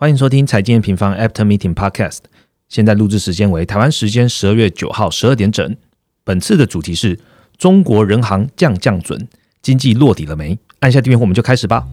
欢迎收听财经平方 After Meeting Podcast。现在录制时间为台湾时间十二月九号十二点整。本次的主题是中国人行降降准，经济落底了没？按下订阅后，我们就开始吧。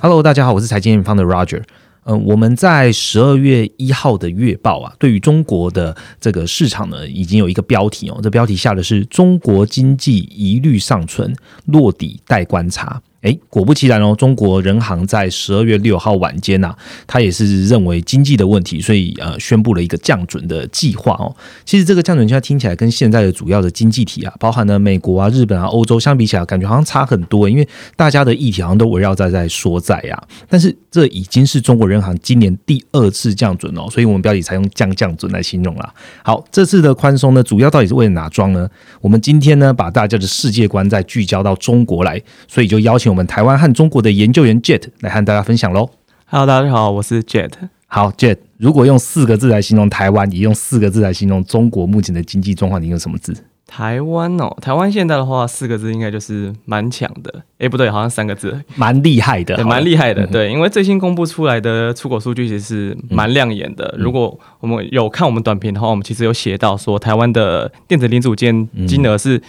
Hello，大家好，我是财经平方的 Roger。嗯，我们在十二月一号的月报啊，对于中国的这个市场呢，已经有一个标题哦。这标题下的是“中国经济疑虑尚存，落底待观察”。哎，果不其然哦，中国人行在十二月六号晚间呐，他也是认为经济的问题，所以呃宣布了一个降准的计划哦。其实这个降准计划听起来跟现在的主要的经济体啊，包含了美国啊、日本啊、欧洲相比起来，感觉好像差很多，因为大家的议题好像都围绕在在说债呀。但是这已经是中国人行今年第二次降准哦，所以我们标题才用降降准来形容啦。好，这次的宽松呢，主要到底是为了哪桩呢？我们今天呢，把大家的世界观再聚焦到中国来，所以就邀请。我们台湾和中国的研究员 Jet 来和大家分享喽。Hello，大家好，我是 Jet。好，Jet，如果用四个字来形容台湾，也用四个字来形容中国目前的经济状况，你用什么字？台湾哦，台湾现在的话，四个字应该就是蛮强的。哎，不对，好像三个字，蛮厉害的，蛮厉害的。对，因为最新公布出来的出口数据其实是蛮亮眼的。如果我们有看我们短评的话，我们其实有写到说，台湾的电子零组件金额是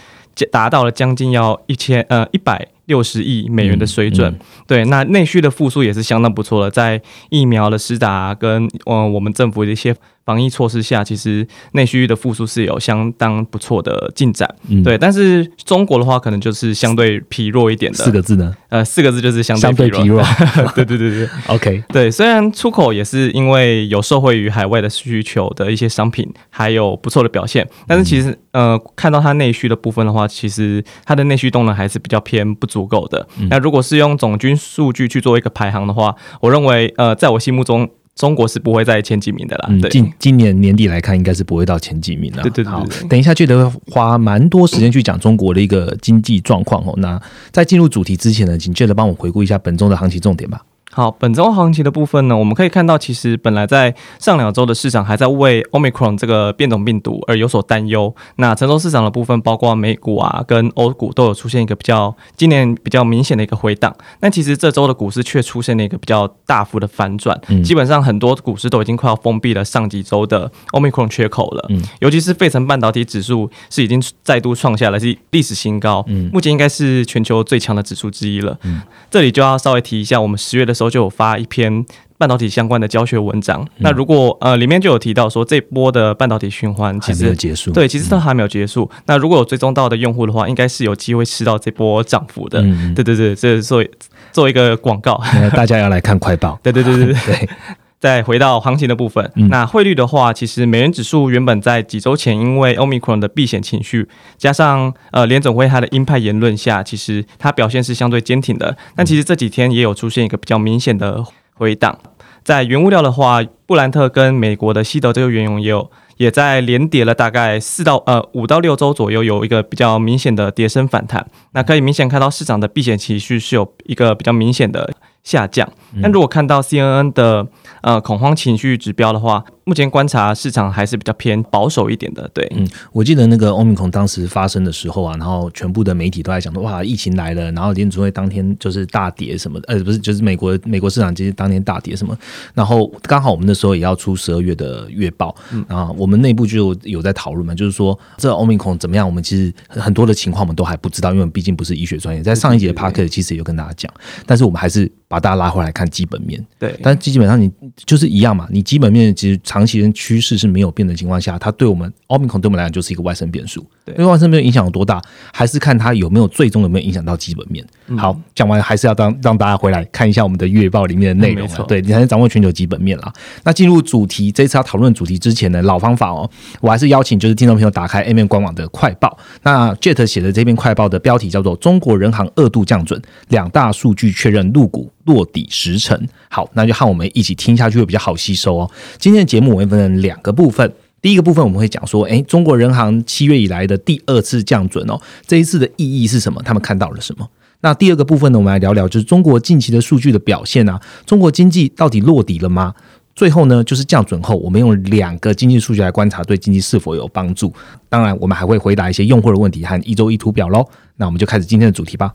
达到了将近要一千呃一百。六十亿美元的水准，对，那内需的复苏也是相当不错的，在疫苗的施打跟嗯我们政府的一些。防疫措施下，其实内需的复苏是有相当不错的进展，对。但是中国的话，可能就是相对疲弱一点的。四个字呢？呃，四个字就是相对疲弱。对对对对，OK。对，虽然出口也是因为有受惠于海外的需求的一些商品，还有不错的表现，但是其实呃，看到它内需的部分的话，其实它的内需动能还是比较偏不足够的。那如果是用总均数据去做一个排行的话，我认为呃，在我心目中。中国是不会在前几名的啦。对，今今年年底来看，应该是不会到前几名了。对对对。等一下，记得花蛮多时间去讲中国的一个经济状况哦。那在进入主题之前呢，请记得帮我回顾一下本周的行情重点吧。好，本周行情的部分呢，我们可以看到，其实本来在上两周的市场还在为 Omicron 这个变种病毒而有所担忧。那成熟市场的部分，包括美股啊跟欧股，都有出现一个比较今年比较明显的一个回档。但其实这周的股市却出现了一个比较大幅的反转，基本上很多股市都已经快要封闭了上几周的 Omicron 缺口了。嗯，尤其是费城半导体指数是已经再度创下了是历史新高，嗯，目前应该是全球最强的指数之一了。嗯，这里就要稍微提一下，我们十月的时候。就有发一篇半导体相关的教学文章。那如果呃里面就有提到说这波的半导体循环其实结束，对，其实它还没有结束。那如果有追踪到的用户的话，应该是有机会吃到这波涨幅的。对对对，这是做做一个广告，大家要来看快报。对对对对对。再回到行情的部分，那汇率的话，其实美元指数原本在几周前因为 Omicron 的避险情绪，加上呃联总会它的鹰派言论下，其实它表现是相对坚挺的。但其实这几天也有出现一个比较明显的回档。在原物料的话，布兰特跟美国的西德这个原油也有也在连跌了大概四到呃五到六周左右，有一个比较明显的跌升反弹。那可以明显看到市场的避险情绪是有一个比较明显的下降。那如果看到 CNN 的呃，恐慌情绪指标的话，目前观察市场还是比较偏保守一点的。对，嗯，我记得那个欧米孔当时发生的时候啊，然后全部的媒体都在讲说，哇，疫情来了，然后联储会当天就是大跌什么的，呃，不是，就是美国美国市场其实当天大跌什么，然后刚好我们那时候也要出十二月的月报，然后我们内部就有在讨论嘛，就是说这欧米孔怎么样，我们其实很多的情况我们都还不知道，因为毕竟不是医学专业。在上一节 p a r k 其实也有跟大家讲，但是我们还是把大家拉回来看基本面。对，但基本上你。就是一样嘛，你基本面其实长期的趋势是没有变的情况下，它对我们奥密克戎对我们来讲就是一个外生变数。对，因为外生变影响有多大，还是看它有没有最终有没有影响到基本面。好，讲完还是要让让大家回来看一下我们的月报里面的内容，对你才能掌握全球基本面啦。那进入主题，这次要讨论主题之前呢，老方法哦，我还是邀请就是听众朋友打开 A 面官网的快报。那 Jet 写的这篇快报的标题叫做《中国人行二度降准，两大数据确认入股落底十成》。好，那就和我们一起听下去会比较好吸收哦。今天的节目我会分成两个部分，第一个部分我们会讲说，诶，中国人行七月以来的第二次降准哦，这一次的意义是什么？他们看到了什么？那第二个部分呢，我们来聊聊就是中国近期的数据的表现啊，中国经济到底落底了吗？最后呢，就是降准后，我们用两个经济数据来观察对经济是否有帮助。当然，我们还会回答一些用户的问题和一周一图表喽。那我们就开始今天的主题吧。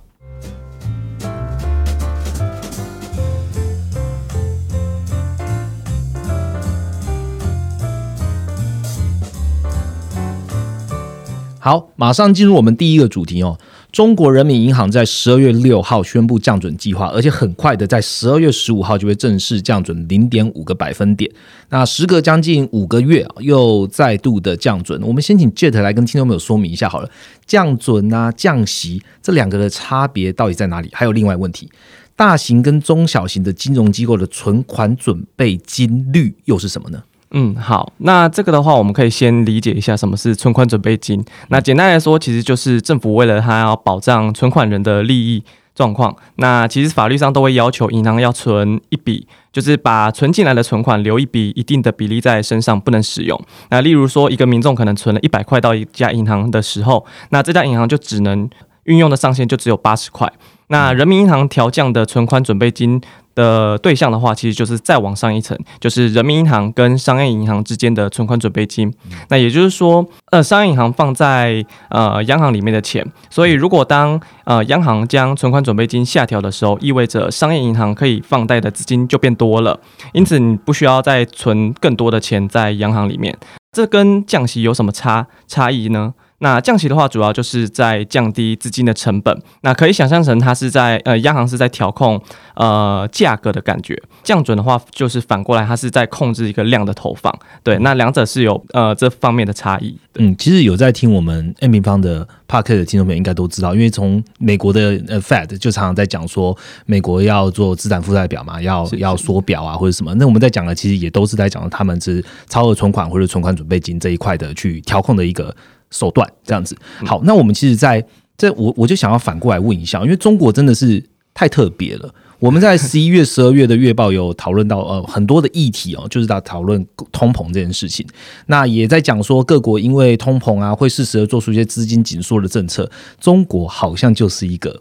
好，马上进入我们第一个主题哦。中国人民银行在十二月六号宣布降准计划，而且很快的在十二月十五号就会正式降准零点五个百分点。那时隔将近五个月，又再度的降准。我们先请 Jet 来跟听众朋友说明一下好了，降准啊、降息这两个的差别到底在哪里？还有另外问题，大型跟中小型的金融机构的存款准备金率又是什么呢？嗯，好，那这个的话，我们可以先理解一下什么是存款准备金。那简单来说，其实就是政府为了它要保障存款人的利益状况，那其实法律上都会要求银行要存一笔，就是把存进来的存款留一笔一定的比例在身上，不能使用。那例如说，一个民众可能存了一百块到一家银行的时候，那这家银行就只能运用的上限就只有八十块。那人民银行调降的存款准备金。的对象的话，其实就是再往上一层，就是人民银行跟商业银行之间的存款准备金。那也就是说，呃，商业银行放在呃央行里面的钱，所以如果当呃央行将存款准备金下调的时候，意味着商业银行可以放贷的资金就变多了，因此你不需要再存更多的钱在央行里面。这跟降息有什么差差异呢？那降息的话，主要就是在降低资金的成本。那可以想象成它是在呃，央行是在调控呃价格的感觉。降准的话，就是反过来，它是在控制一个量的投放。对，那两者是有呃这方面的差异。嗯，其实有在听我们 M 平方的 Park 的听众朋友应该都知道，因为从美国的呃 Fed 就常常在讲说，美国要做资产负债表嘛，要要缩表啊或者什么。那我们在讲的其实也都是在讲他们是超额存款或者存款准备金这一块的去调控的一个。手段这样子，好，那我们其实在这，我我就想要反过来问一下，因为中国真的是太特别了。我们在 十一月、十二月的月报有讨论到呃很多的议题哦，就是在讨论通膨这件事情。那也在讲说各国因为通膨啊，会适时的做出一些资金紧缩的政策。中国好像就是一个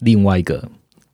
另外一个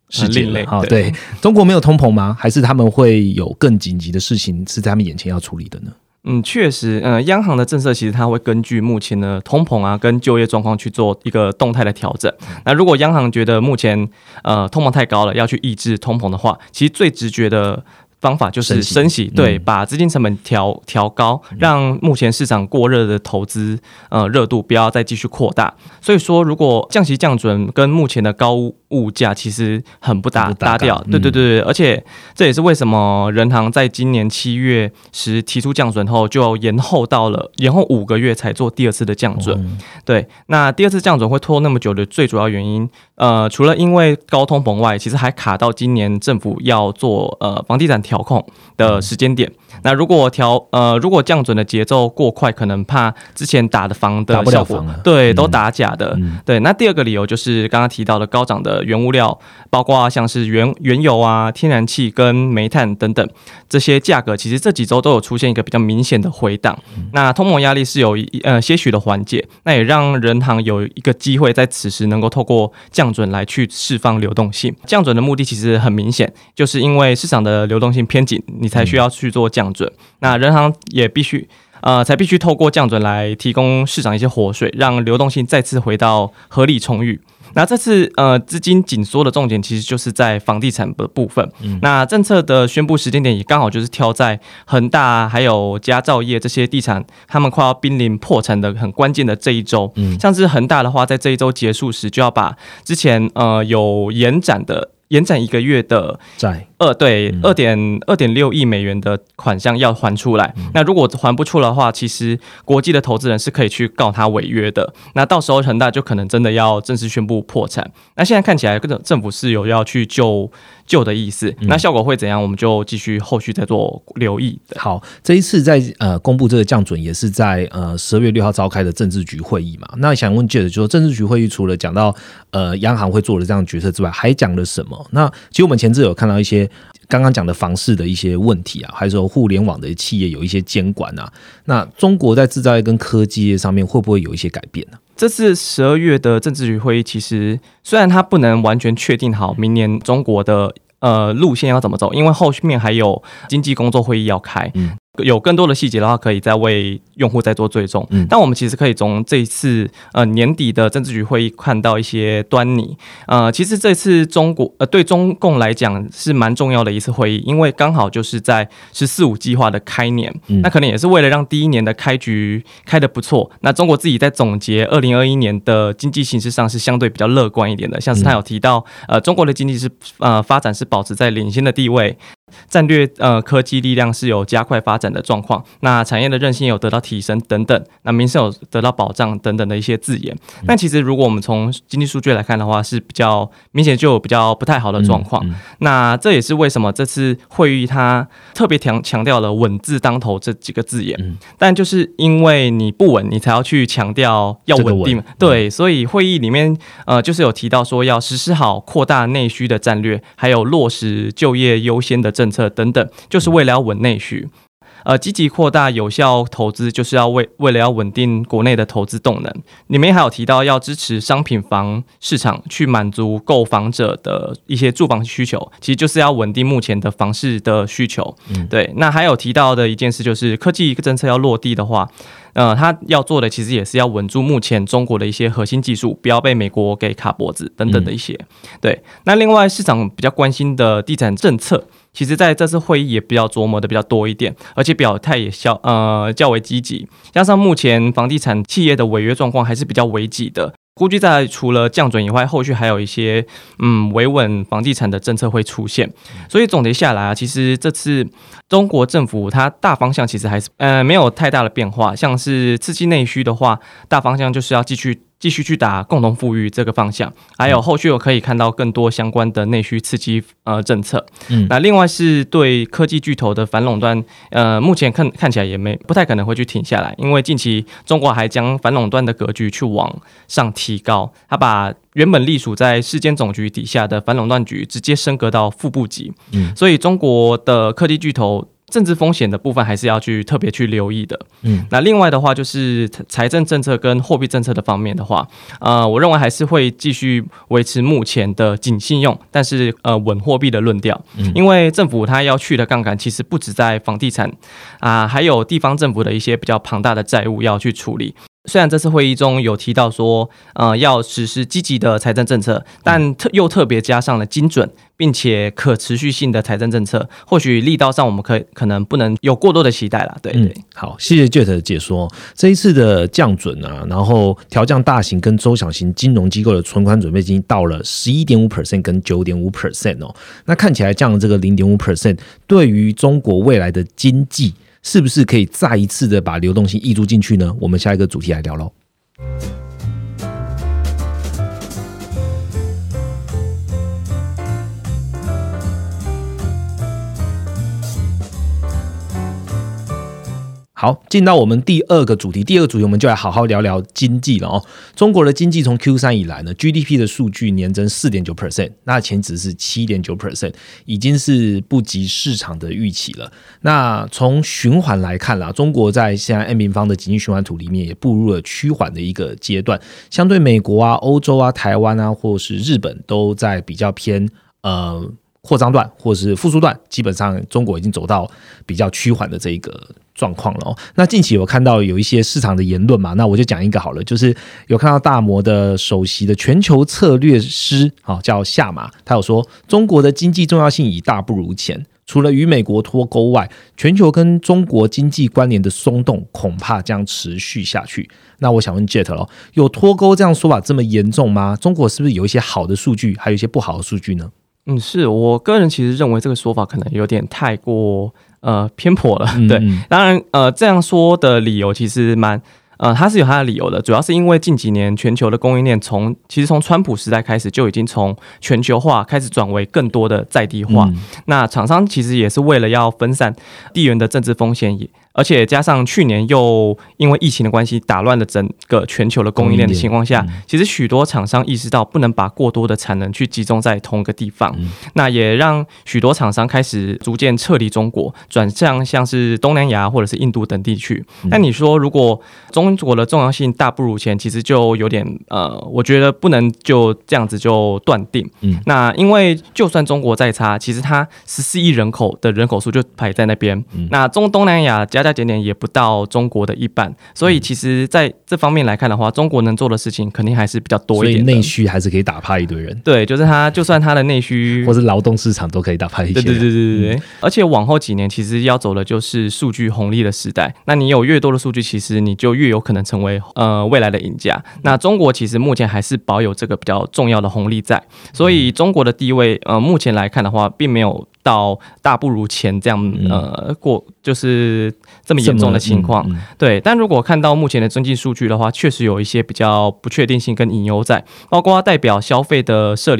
事件了啊。对中国没有通膨吗？还是他们会有更紧急的事情是在他们眼前要处理的呢？嗯，确实，呃，央行的政策其实它会根据目前的通膨啊跟就业状况去做一个动态的调整。那如果央行觉得目前呃通膨太高了，要去抑制通膨的话，其实最直觉的。方法就是升息，对，把资金成本调调高，让目前市场过热的投资呃热度不要再继续扩大。所以说，如果降息降准跟目前的高物价其实很不搭搭调，对对对对，而且这也是为什么人行在今年七月时提出降准后，就延后到了延后五个月才做第二次的降准。对，那第二次降准会拖那么久的最主要原因，呃，除了因为高通膨外，其实还卡到今年政府要做呃房地产。调控的时间点，那如果调呃，如果降准的节奏过快，可能怕之前打的房的效果，对，都打假的。对，那第二个理由就是刚刚提到的高涨的原物料，包括像是原原油啊、天然气跟煤炭等等这些价格，其实这几周都有出现一个比较明显的回档。那通膨压力是有一呃些许的缓解，那也让人行有一个机会在此时能够透过降准来去释放流动性。降准的目的其实很明显，就是因为市场的流动性。偏紧，你才需要去做降准。那人行也必须，呃，才必须透过降准来提供市场一些活水，让流动性再次回到合理充裕。那这次呃资金紧缩的重点其实就是在房地产的部分。嗯那政策的宣布时间点也刚好就是挑在恒大还有佳兆业这些地产他们快要濒临破产的很关键的这一周。嗯像是恒大的话，在这一周结束时就要把之前呃有延展的。延展一个月的债，二对二点二点六亿美元的款项要还出来。那如果还不出的话，其实国际的投资人是可以去告他违约的。那到时候恒大就可能真的要正式宣布破产。那现在看起来，政府是有要去救救的意思。那效果会怎样？我们就继续后续再做留意。好，这一次在呃公布这个降准，也是在呃十二月六号召开的政治局会议嘛。那想问记者，就是政治局会议除了讲到呃央行会做的这样决策之外，还讲了什么？那其实我们前置有看到一些刚刚讲的房市的一些问题啊，还是说互联网的企业有一些监管啊。那中国在制造业跟科技业上面会不会有一些改变呢？这次十二月的政治局会议，其实虽然它不能完全确定好明年中国的呃路线要怎么走，因为后面还有经济工作会议要开。有更多的细节的话，可以再为用户再做追踪。嗯，但我们其实可以从这一次呃年底的政治局会议看到一些端倪。呃，其实这次中国呃对中共来讲是蛮重要的一次会议，因为刚好就是在“十四五”计划的开年，那可能也是为了让第一年的开局开得不错。那中国自己在总结二零二一年的经济形势上是相对比较乐观一点的，像是他有提到，呃，中国的经济是呃发展是保持在领先的地位。战略呃科技力量是有加快发展的状况，那产业的韧性有得到提升等等，那民生有得到保障等等的一些字眼。但其实如果我们从经济数据来看的话，是比较明显就有比较不太好的状况。那这也是为什么这次会议它特别强强调了稳字当头这几个字眼。但就是因为你不稳，你才要去强调要稳定。对，所以会议里面呃就是有提到说要实施好扩大内需的战略，还有落实就业优先的。政策等等，就是为了要稳内需，呃，积极扩大有效投资，就是要为为了要稳定国内的投资动能。里面还有提到要支持商品房市场，去满足购房者的一些住房需求，其实就是要稳定目前的房市的需求。对，那还有提到的一件事就是科技政策要落地的话。呃，他要做的其实也是要稳住目前中国的一些核心技术，不要被美国给卡脖子等等的一些。对，那另外市场比较关心的地产政策，其实在这次会议也比较琢磨的比较多一点，而且表态也较呃较为积极，加上目前房地产企业的违约状况还是比较危急的。估计在除了降准以外，后续还有一些嗯维稳房地产的政策会出现。所以总结下来啊，其实这次中国政府它大方向其实还是呃没有太大的变化。像是刺激内需的话，大方向就是要继续。继续去打共同富裕这个方向，还有后续我可以看到更多相关的内需刺激呃政策。嗯，那另外是对科技巨头的反垄断，呃，目前看看起来也没不太可能会去停下来，因为近期中国还将反垄断的格局去往上提高，他把原本隶属在市监总局底下的反垄断局直接升格到副部级。嗯，所以中国的科技巨头。政治风险的部分还是要去特别去留意的。嗯，那另外的话就是财政政策跟货币政策的方面的话，呃，我认为还是会继续维持目前的紧信用，但是呃稳货币的论调。嗯，因为政府它要去的杠杆其实不止在房地产啊，还有地方政府的一些比较庞大的债务要去处理。虽然这次会议中有提到说，呃，要实施积极的财政政策，但特又特别加上了精准并且可持续性的财政政策，或许力道上我们可以可能不能有过多的期待了。对对，好，谢谢 Jet 的解说。这一次的降准啊，然后调降大型跟中小型金融机构的存款准备金到了十一点五 percent 跟九点五 percent 哦，那看起来降这个零点五 percent，对于中国未来的经济。是不是可以再一次的把流动性溢注进去呢？我们下一个主题来聊喽。好，进到我们第二个主题，第二个主题我们就来好好聊聊经济了哦。中国的经济从 Q 三以来呢，GDP 的数据年增四点九 percent，那前值是七点九 percent，已经是不及市场的预期了。那从循环来看啦，中国在现在 N 平方的经济循环图里面也步入了趋缓的一个阶段，相对美国啊、欧洲啊、台湾啊，或是日本都在比较偏呃。扩张段或是复苏段，基本上中国已经走到比较趋缓的这一个状况了。哦，那近期有看到有一些市场的言论嘛？那我就讲一个好了，就是有看到大摩的首席的全球策略师，啊，叫夏马，他有说中国的经济重要性已大不如前，除了与美国脱钩外，全球跟中国经济关联的松动恐怕将持续下去。那我想问 Jet 喽，有脱钩这样说法这么严重吗？中国是不是有一些好的数据，还有一些不好的数据呢？嗯，是我个人其实认为这个说法可能有点太过呃偏颇了。对，当然呃这样说的理由其实蛮呃，它是有它的理由的，主要是因为近几年全球的供应链从其实从川普时代开始就已经从全球化开始转为更多的在地化。那厂商其实也是为了要分散地缘的政治风险也。而且加上去年又因为疫情的关系打乱了整个全球的供应链的情况下，其实许多厂商意识到不能把过多的产能去集中在同一个地方，那也让许多厂商开始逐渐撤离中国，转向像是东南亚或者是印度等地区。那你说，如果中国的重要性大不如前，其实就有点呃，我觉得不能就这样子就断定。嗯，那因为就算中国再差，其实它十四亿人口的人口数就排在那边，那中东南亚加加减点也不到中国的一半，所以其实在这方面来看的话，中国能做的事情肯定还是比较多一点。内需还是可以打趴一堆人。对，就是他，就算他的内需或是劳动市场都可以打趴一些。对对对对对对。而且往后几年，其实要走的就是数据红利的时代。那你有越多的数据，其实你就越有可能成为呃未来的赢家。那中国其实目前还是保有这个比较重要的红利在，所以中国的地位呃目前来看的话，并没有。到大不如前这样呃过就是这么严重的情况，对。但如果看到目前的经济数据的话，确实有一些比较不确定性跟隐忧在，包括代表消费的社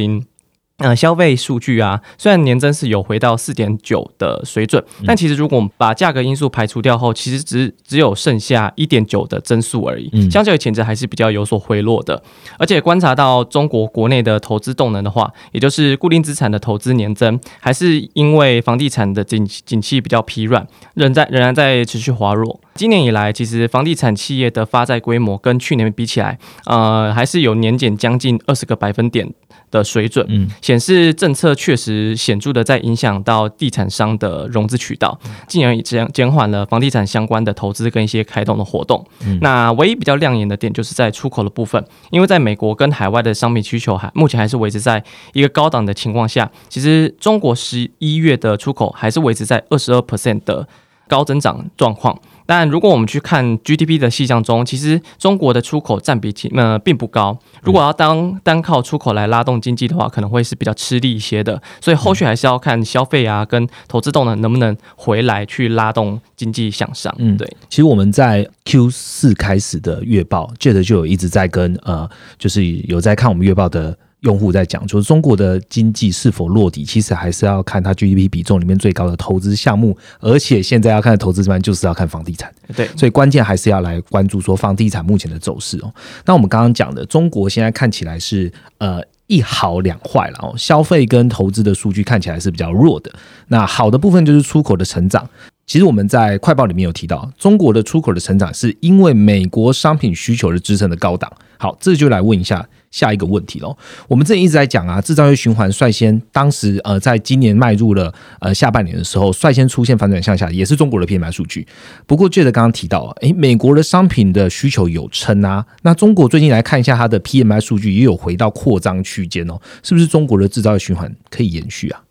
林。呃，消费数据啊，虽然年增是有回到四点九的水准，但其实如果我们把价格因素排除掉后，其实只只有剩下一点九的增速而已。嗯，相较于前值还是比较有所回落的。而且观察到中国国内的投资动能的话，也就是固定资产的投资年增，还是因为房地产的景景气比较疲软，仍在仍然在持续滑落。今年以来，其实房地产企业的发债规模跟去年比起来，呃，还是有年减将近二十个百分点的水准，嗯，显示政策确实显著的在影响到地产商的融资渠道，进而减减缓了房地产相关的投资跟一些开动的活动。那唯一比较亮眼的点就是在出口的部分，因为在美国跟海外的商品需求还目前还是维持在一个高档的情况下，其实中国十一月的出口还是维持在二十二 percent 的高增长状况。但如果我们去看 GDP 的细项中，其实中国的出口占比其呃并不高。如果要当单靠出口来拉动经济的话，可能会是比较吃力一些的。所以后续还是要看消费啊跟投资动能能不能回来去拉动经济向上。嗯，对。其实我们在 Q 四开始的月报，Jet 就有一直在跟呃，就是有在看我们月报的。用户在讲，就是中国的经济是否落地，其实还是要看它 GDP 比重里面最高的投资项目，而且现在要看的投资方就是要看房地产。对，所以关键还是要来关注说房地产目前的走势哦。那我们刚刚讲的，中国现在看起来是呃一好两坏了哦，消费跟投资的数据看起来是比较弱的。那好的部分就是出口的成长。其实我们在快报里面有提到，中国的出口的成长是因为美国商品需求的支撑的高档。好，这就来问一下下一个问题喽。我们这里一直在讲啊，制造业循环率先，当时呃，在今年迈入了呃下半年的时候，率先出现反转向下，也是中国的 PMI 数据。不过，接着刚刚提到，诶，美国的商品的需求有撑啊，那中国最近来看一下它的 PMI 数据，也有回到扩张区间哦，是不是中国的制造业循环可以延续啊？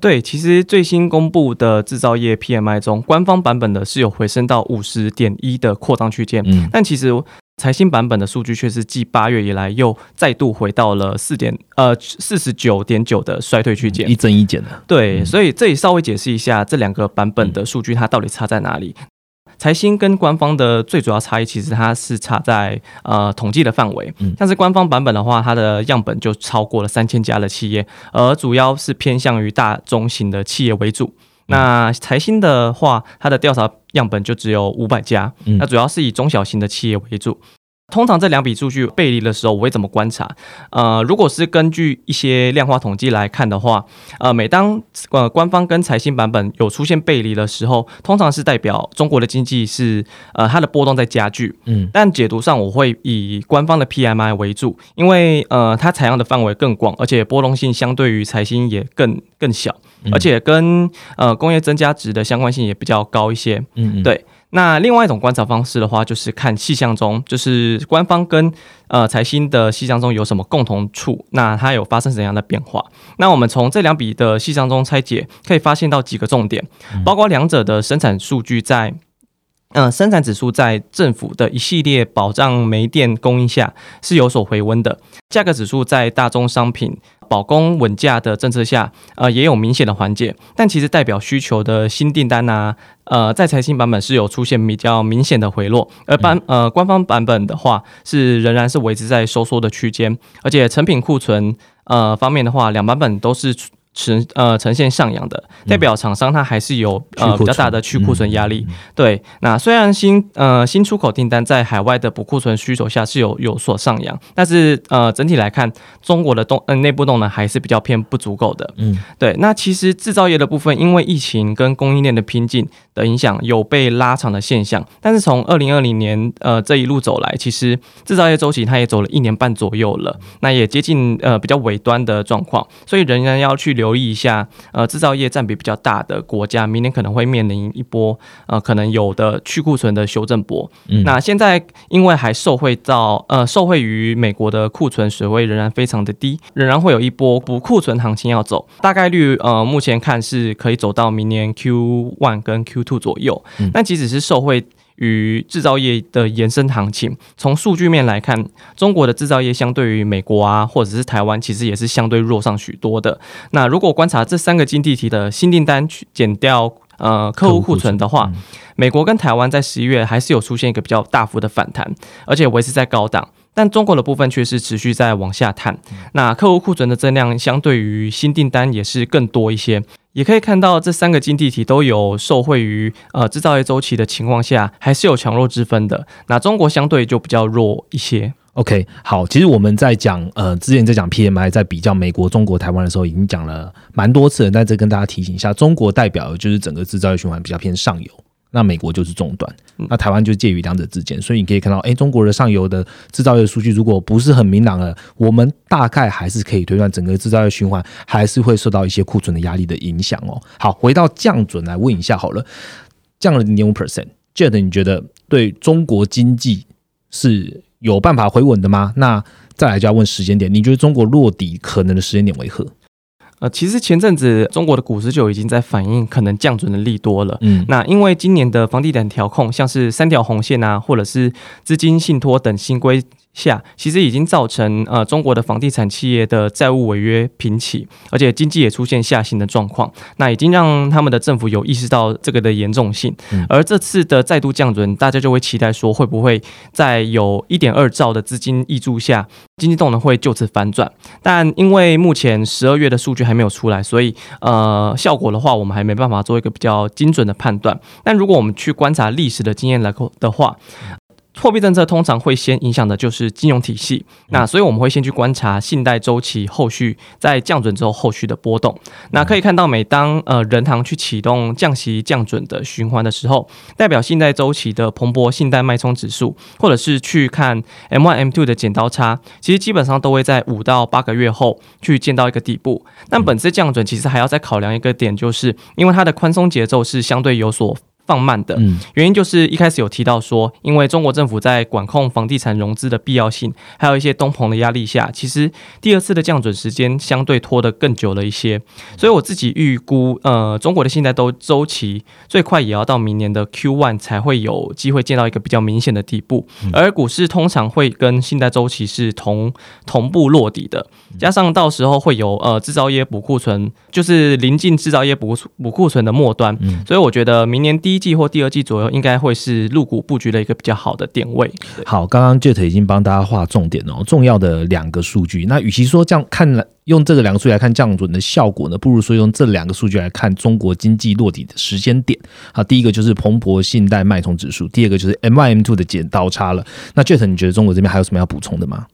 对，其实最新公布的制造业 PMI 中，官方版本的是有回升到五十点一的扩张区间，嗯，但其实财新版本的数据却是继八月以来又再度回到了四点呃四十九点九的衰退区间，一增一减的。对，所以这里稍微解释一下这两个版本的数据它到底差在哪里。财新跟官方的最主要差异，其实它是差在呃统计的范围。嗯，像是官方版本的话，它的样本就超过了三千家的企业，而主要是偏向于大中型的企业为主。那财新的话，它的调查样本就只有五百家，那主要是以中小型的企业为主。通常这两笔数据背离的时候，我会怎么观察？呃，如果是根据一些量化统计来看的话，呃，每当呃官方跟财新版本有出现背离的时候，通常是代表中国的经济是呃它的波动在加剧。嗯，但解读上我会以官方的 PMI 为主，因为呃它采样的范围更广，而且波动性相对于财新也更更小，而且跟呃工业增加值的相关性也比较高一些。嗯，对。那另外一种观察方式的话，就是看气象中，就是官方跟呃财新的气象中有什么共同处，那它有发生怎样的变化？那我们从这两笔的细项中拆解，可以发现到几个重点，包括两者的生产数据在，嗯，生产指数在政府的一系列保障煤电供应下是有所回温的，价格指数在大宗商品。保供稳价的政策下，呃，也有明显的缓解，但其实代表需求的新订单呢，呃，在财新版本是有出现比较明显的回落，而版呃官方版本的话是仍然是维持在收缩的区间，而且成品库存呃方面的话，两版本都是呈呃呈现上扬的，代表厂商它还是有呃比较大的去库存压力。对，那虽然新呃新出口订单在海外的补库存需求下是有有所上扬，但是呃整体来看，中国的动呃内部动能还是比较偏不足够的。嗯，对。那其实制造业的部分，因为疫情跟供应链的瓶颈的影响，有被拉长的现象。但是从二零二零年呃这一路走来，其实制造业周期它也走了一年半左右了，那也接近呃比较尾端的状况，所以仍然要去留意一下呃制造业占比比较大的国家，明年可能会面临一波呃可能有的去库存的修正波。那现在因为还受惠到呃受惠于美国的库存水位仍然非常的低，仍然会有一波补库存行情要走，大概率呃目前看是可以走到明年 Q one 跟 Q two 左右。那即使是受惠。与制造业的延伸行情，从数据面来看，中国的制造业相对于美国啊，或者是台湾，其实也是相对弱上许多的。那如果观察这三个经济体的新订单去减掉呃客户库存的话，美国跟台湾在十一月还是有出现一个比较大幅的反弹，而且维持在高档。但中国的部分却是持续在往下探，那客户库存的增量相对于新订单也是更多一些，也可以看到这三个经济体都有受惠于呃制造业周期的情况下，还是有强弱之分的。那中国相对就比较弱一些。OK，好，其实我们在讲呃之前在讲 PMI 在比较美国、中国、台湾的时候，已经讲了蛮多次了，但这跟大家提醒一下，中国代表的就是整个制造业循环比较偏上游。那美国就是中端，那台湾就介于两者之间，所以你可以看到，哎，中国的上游的制造业数据如果不是很明朗了，我们大概还是可以推断整个制造业循环还是会受到一些库存的压力的影响哦。好，回到降准来问一下好了，降了零点五 percent，Jet，你觉得对中国经济是有办法回稳的吗？那再来就要问时间点，你觉得中国落底可能的时间点为何？呃，其实前阵子中国的股市就已经在反映可能降准的利多了。嗯，那因为今年的房地产调控，像是三条红线啊，或者是资金信托等新规。下其实已经造成呃中国的房地产企业的债务违约频起，而且经济也出现下行的状况。那已经让他们的政府有意识到这个的严重性。而这次的再度降准，大家就会期待说会不会在有一点二兆的资金挹注下，经济动能会就此反转。但因为目前十二月的数据还没有出来，所以呃效果的话，我们还没办法做一个比较精准的判断。但如果我们去观察历史的经验来的话，货币政策通常会先影响的就是金融体系，那所以我们会先去观察信贷周期后续在降准之后后续的波动。那可以看到，每当呃人行去启动降息降准的循环的时候，代表信贷周期的蓬勃信贷脉冲指数，或者是去看 M one M two 的剪刀差，其实基本上都会在五到八个月后去见到一个底部。但本次降准其实还要再考量一个点，就是因为它的宽松节奏是相对有所。放慢的原因就是一开始有提到说，因为中国政府在管控房地产融资的必要性，还有一些东鹏的压力下，其实第二次的降准时间相对拖得更久了一些。所以我自己预估，呃，中国的信贷都周期最快也要到明年的 Q one 才会有机会见到一个比较明显的底部。而股市通常会跟信贷周期是同同步落底的，加上到时候会有呃制造业补库存，就是临近制造业补补库存的末端，所以我觉得明年第一。季或第二季左右，应该会是入股布局的一个比较好的点位。好，刚刚 Jet 已经帮大家画重点哦，重要的两个数据。那与其说这样看来用这个两个数据来看降准的效果呢，不如说用这两个数据来看中国经济落地的时间点。好，第一个就是蓬勃信贷脉冲指数，第二个就是 M Y M two 的剪刀差了。那 Jet，你觉得中国这边还有什么要补充的吗？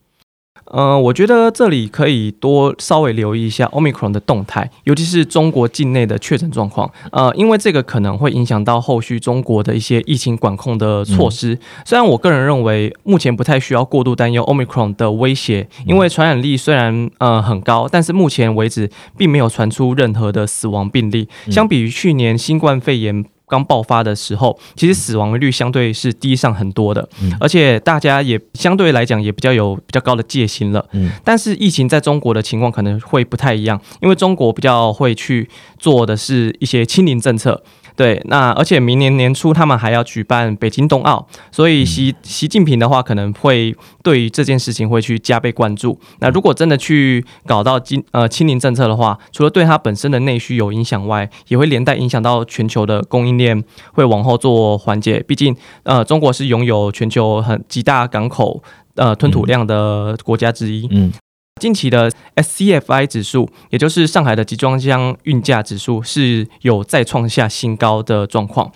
呃，我觉得这里可以多稍微留意一下 Omicron 的动态，尤其是中国境内的确诊状况。呃，因为这个可能会影响到后续中国的一些疫情管控的措施。虽然我个人认为目前不太需要过度担忧 Omicron 的威胁，因为传染力虽然呃很高，但是目前为止并没有传出任何的死亡病例。相比于去年新冠肺炎。刚爆发的时候，其实死亡率相对是低上很多的，而且大家也相对来讲也比较有比较高的戒心了。嗯，但是疫情在中国的情况可能会不太一样，因为中国比较会去做的是一些清零政策。对，那而且明年年初他们还要举办北京冬奥，所以习习近平的话可能会对于这件事情会去加倍关注。那如果真的去搞到今呃清零政策的话，除了对他本身的内需有影响外，也会连带影响到全球的供应链会往后做缓解。毕竟呃中国是拥有全球很极大港口呃吞吐量的国家之一。嗯。近期的 SCFI 指数，也就是上海的集装箱运价指数，是有再创下新高的状况，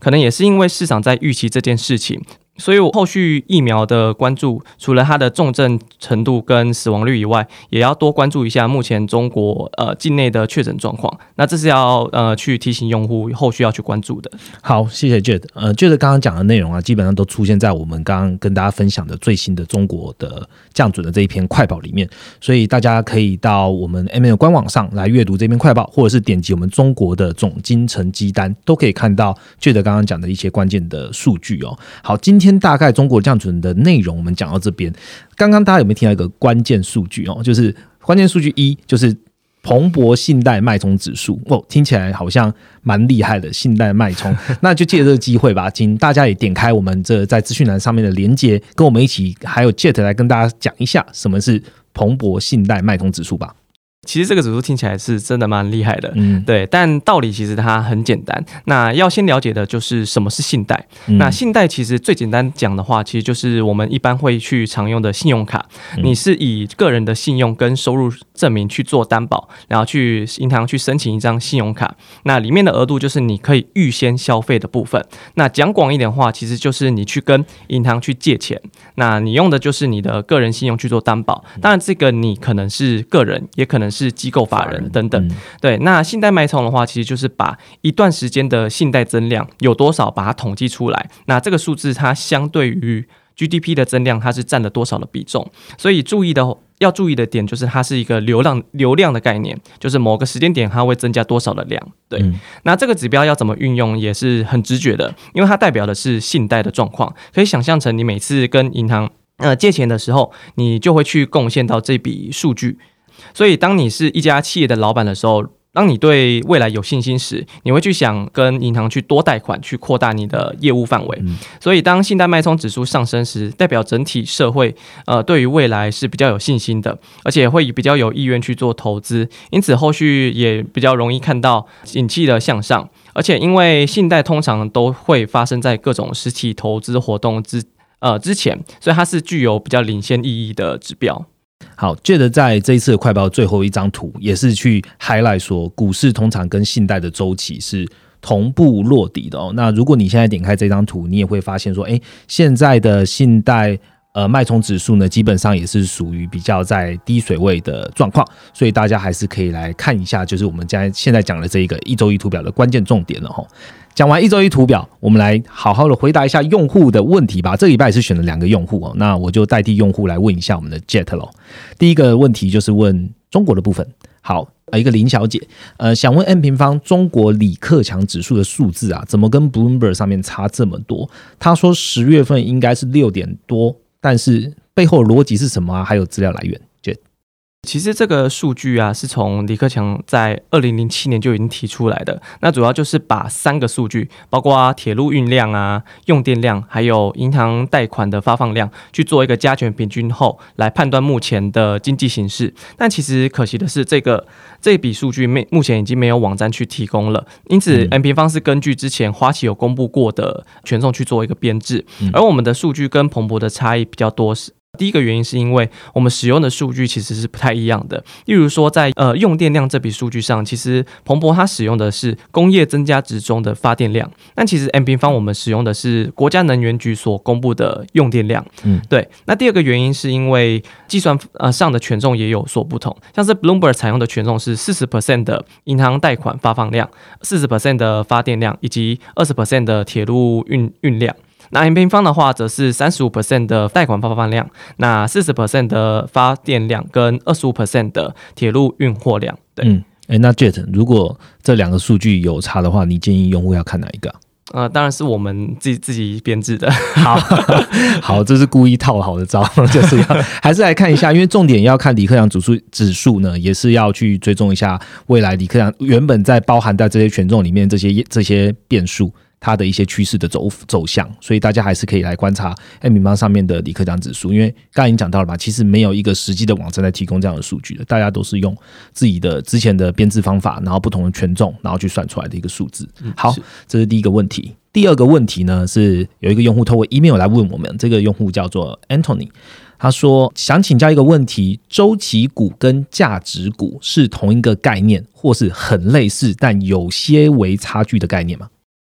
可能也是因为市场在预期这件事情。所以，我后续疫苗的关注，除了它的重症程度跟死亡率以外，也要多关注一下目前中国呃境内的确诊状况。那这是要呃去提醒用户后续要去关注的。好，谢谢 Jade。呃，Jade 刚刚讲的内容啊，基本上都出现在我们刚刚跟大家分享的最新的中国的降准的这一篇快报里面。所以大家可以到我们 M L 官网上来阅读这篇快报，或者是点击我们中国的总金成绩单，都可以看到 Jade 刚刚讲的一些关键的数据哦。好，今天今天大概中国降准的内容我们讲到这边。刚刚大家有没有听到一个关键数据哦？就是关键数据一，就是彭博信贷脉冲指数哦，听起来好像蛮厉害的。信贷脉冲，那就借这个机会吧，请大家也点开我们这在资讯栏上面的连接，跟我们一起，还有 Jet 来跟大家讲一下什么是彭博信贷脉冲指数吧。其实这个指数听起来是真的蛮厉害的，嗯，对，但道理其实它很简单。那要先了解的就是什么是信贷。那信贷其实最简单讲的话，其实就是我们一般会去常用的信用卡。你是以个人的信用跟收入证明去做担保，然后去银行去申请一张信用卡。那里面的额度就是你可以预先消费的部分。那讲广一点的话，其实就是你去跟银行去借钱，那你用的就是你的个人信用去做担保。当然，这个你可能是个人，也可能。是机构法人等等，对。那信贷脉冲的话，其实就是把一段时间的信贷增量有多少，把它统计出来。那这个数字它相对于 GDP 的增量，它是占了多少的比重？所以注意的要注意的点就是，它是一个流量流量的概念，就是某个时间点它会增加多少的量。对。那这个指标要怎么运用，也是很直觉的，因为它代表的是信贷的状况。可以想象成你每次跟银行呃借钱的时候，你就会去贡献到这笔数据。所以，当你是一家企业的老板的时候，当你对未来有信心时，你会去想跟银行去多贷款，去扩大你的业务范围。所以，当信贷脉冲指数上升时，代表整体社会呃对于未来是比较有信心的，而且会比较有意愿去做投资，因此后续也比较容易看到景气的向上。而且，因为信贷通常都会发生在各种实体投资活动之呃之前，所以它是具有比较领先意义的指标。好，接着在这一次的快报最后一张图，也是去 highlight 说，股市通常跟信贷的周期是同步落底的哦。那如果你现在点开这张图，你也会发现说，哎，现在的信贷呃脉冲指数呢，基本上也是属于比较在低水位的状况，所以大家还是可以来看一下，就是我们在现在讲的这一个一周一图表的关键重点了哈。讲完一周一图表，我们来好好的回答一下用户的问题吧。这礼拜也是选了两个用户哦，那我就代替用户来问一下我们的 Jet 喽。第一个问题就是问中国的部分。好，一个林小姐，呃，想问 M 平方中国李克强指数的数字啊，怎么跟 Bloomberg 上面差这么多？他说十月份应该是六点多，但是背后逻辑是什么啊？还有资料来源？其实这个数据啊，是从李克强在二零零七年就已经提出来的。那主要就是把三个数据，包括铁路运量啊、用电量，还有银行贷款的发放量，去做一个加权平均后，来判断目前的经济形势。但其实可惜的是，这个这笔数据没目前已经没有网站去提供了。因此，M 平方是根据之前花旗有公布过的权重去做一个编制，而我们的数据跟彭博的差异比较多是。第一个原因是因为我们使用的数据其实是不太一样的。例如说，在呃用电量这笔数据上，其实彭博它使用的是工业增加值中的发电量，但其实 M 平方我们使用的是国家能源局所公布的用电量。嗯，对。那第二个原因是因为计算呃上的权重也有所不同，像是 Bloomberg 采用的权重是四十 percent 的银行贷款发放量，四十 percent 的发电量，以及二十 percent 的铁路运运量。那 M 平方的话，则是三十五 percent 的贷款发放量，那四十 percent 的发电量跟二十五 percent 的铁路运货量。对，嗯，哎，那 Jet，如果这两个数据有差的话，你建议用户要看哪一个？呃，当然是我们自己自己编制的。好，好，这是故意套好的招，就是要还是来看一下，因为重点要看李克强指数指数呢，也是要去追踪一下未来李克强原本在包含在这些权重里面这些这些变数。它的一些趋势的走走向，所以大家还是可以来观察 M 平方上面的李克强指数，因为刚才已经讲到了嘛，其实没有一个实际的网站在提供这样的数据的，大家都是用自己的之前的编制方法，然后不同的权重，然后去算出来的一个数字。好，这是第一个问题。第二个问题呢，是有一个用户透过 email 来问我们，这个用户叫做 Anthony，他说想请教一个问题：周期股跟价值股是同一个概念，或是很类似但有些微差距的概念吗？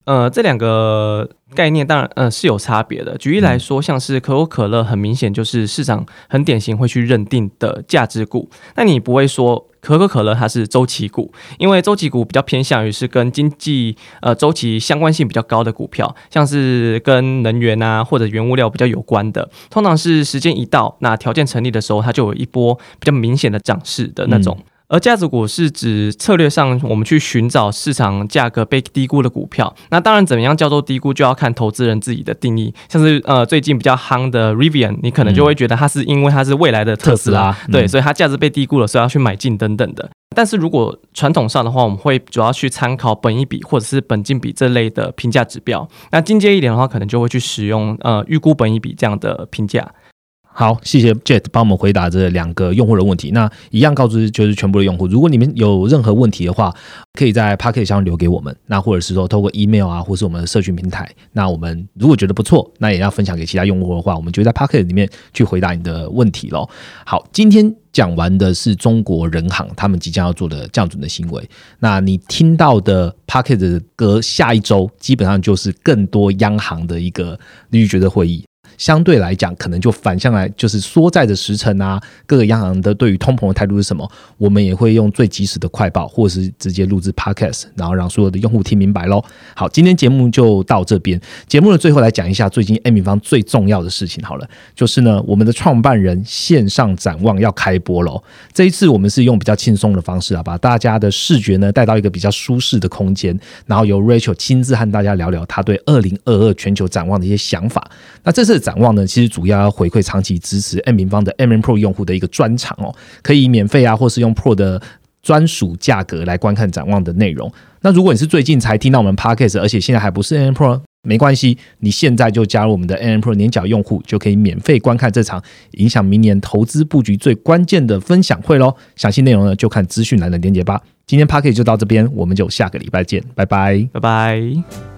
呃，这两个概念当然呃是有差别的。举例来说，像是可口可乐，很明显就是市场很典型会去认定的价值股。那你不会说可口可乐它是周期股，因为周期股比较偏向于是跟经济呃周期相关性比较高的股票，像是跟能源啊或者原物料比较有关的，通常是时间一到，那条件成立的时候，它就有一波比较明显的涨势的那种。而价值股是指策略上，我们去寻找市场价格被低估的股票。那当然，怎么样叫做低估，就要看投资人自己的定义。像是呃最近比较夯的 Rivian，你可能就会觉得它是因为它是未来的特斯拉，对，所以它价值被低估了，所以要去买进等等的。但是如果传统上的话，我们会主要去参考本一比或者是本金比这类的评价指标。那进阶一点的话，可能就会去使用呃预估本一比这样的评价。好，谢谢 Jet 帮我们回答这两个用户的问题。那一样告知就是全部的用户，如果你们有任何问题的话，可以在 Pocket 上留给我们，那或者是说透过 email 啊，或是我们的社群平台。那我们如果觉得不错，那也要分享给其他用户的话，我们就在 Pocket 里面去回答你的问题喽。好，今天讲完的是中国人行他们即将要做的降准的行为。那你听到的 Pocket 的歌，下一周基本上就是更多央行的一个利率决策会议。相对来讲，可能就反向来就是缩债的时程啊，各个央行的对于通膨的态度是什么？我们也会用最及时的快报，或者是直接录制 podcast，然后让所有的用户听明白喽。好，今天节目就到这边。节目的最后来讲一下最近 A 米方最重要的事情好了，就是呢，我们的创办人线上展望要开播喽。这一次我们是用比较轻松的方式啊，把大家的视觉呢带到一个比较舒适的空间，然后由 Rachel 亲自和大家聊聊他对二零二二全球展望的一些想法。那这次。展望呢，其实主要要回馈长期支持 M 平方的 M N Pro 用户的一个专场哦，可以免费啊，或是用 Pro 的专属价格来观看展望的内容。那如果你是最近才听到我们 Podcast，而且现在还不是 M N Pro，没关系，你现在就加入我们的 M N Pro 年缴用户，就可以免费观看这场影响明年投资布局最关键的分享会喽。详细内容呢，就看资讯栏的链接吧。今天 Podcast 就到这边，我们就下个礼拜见，拜拜，拜拜。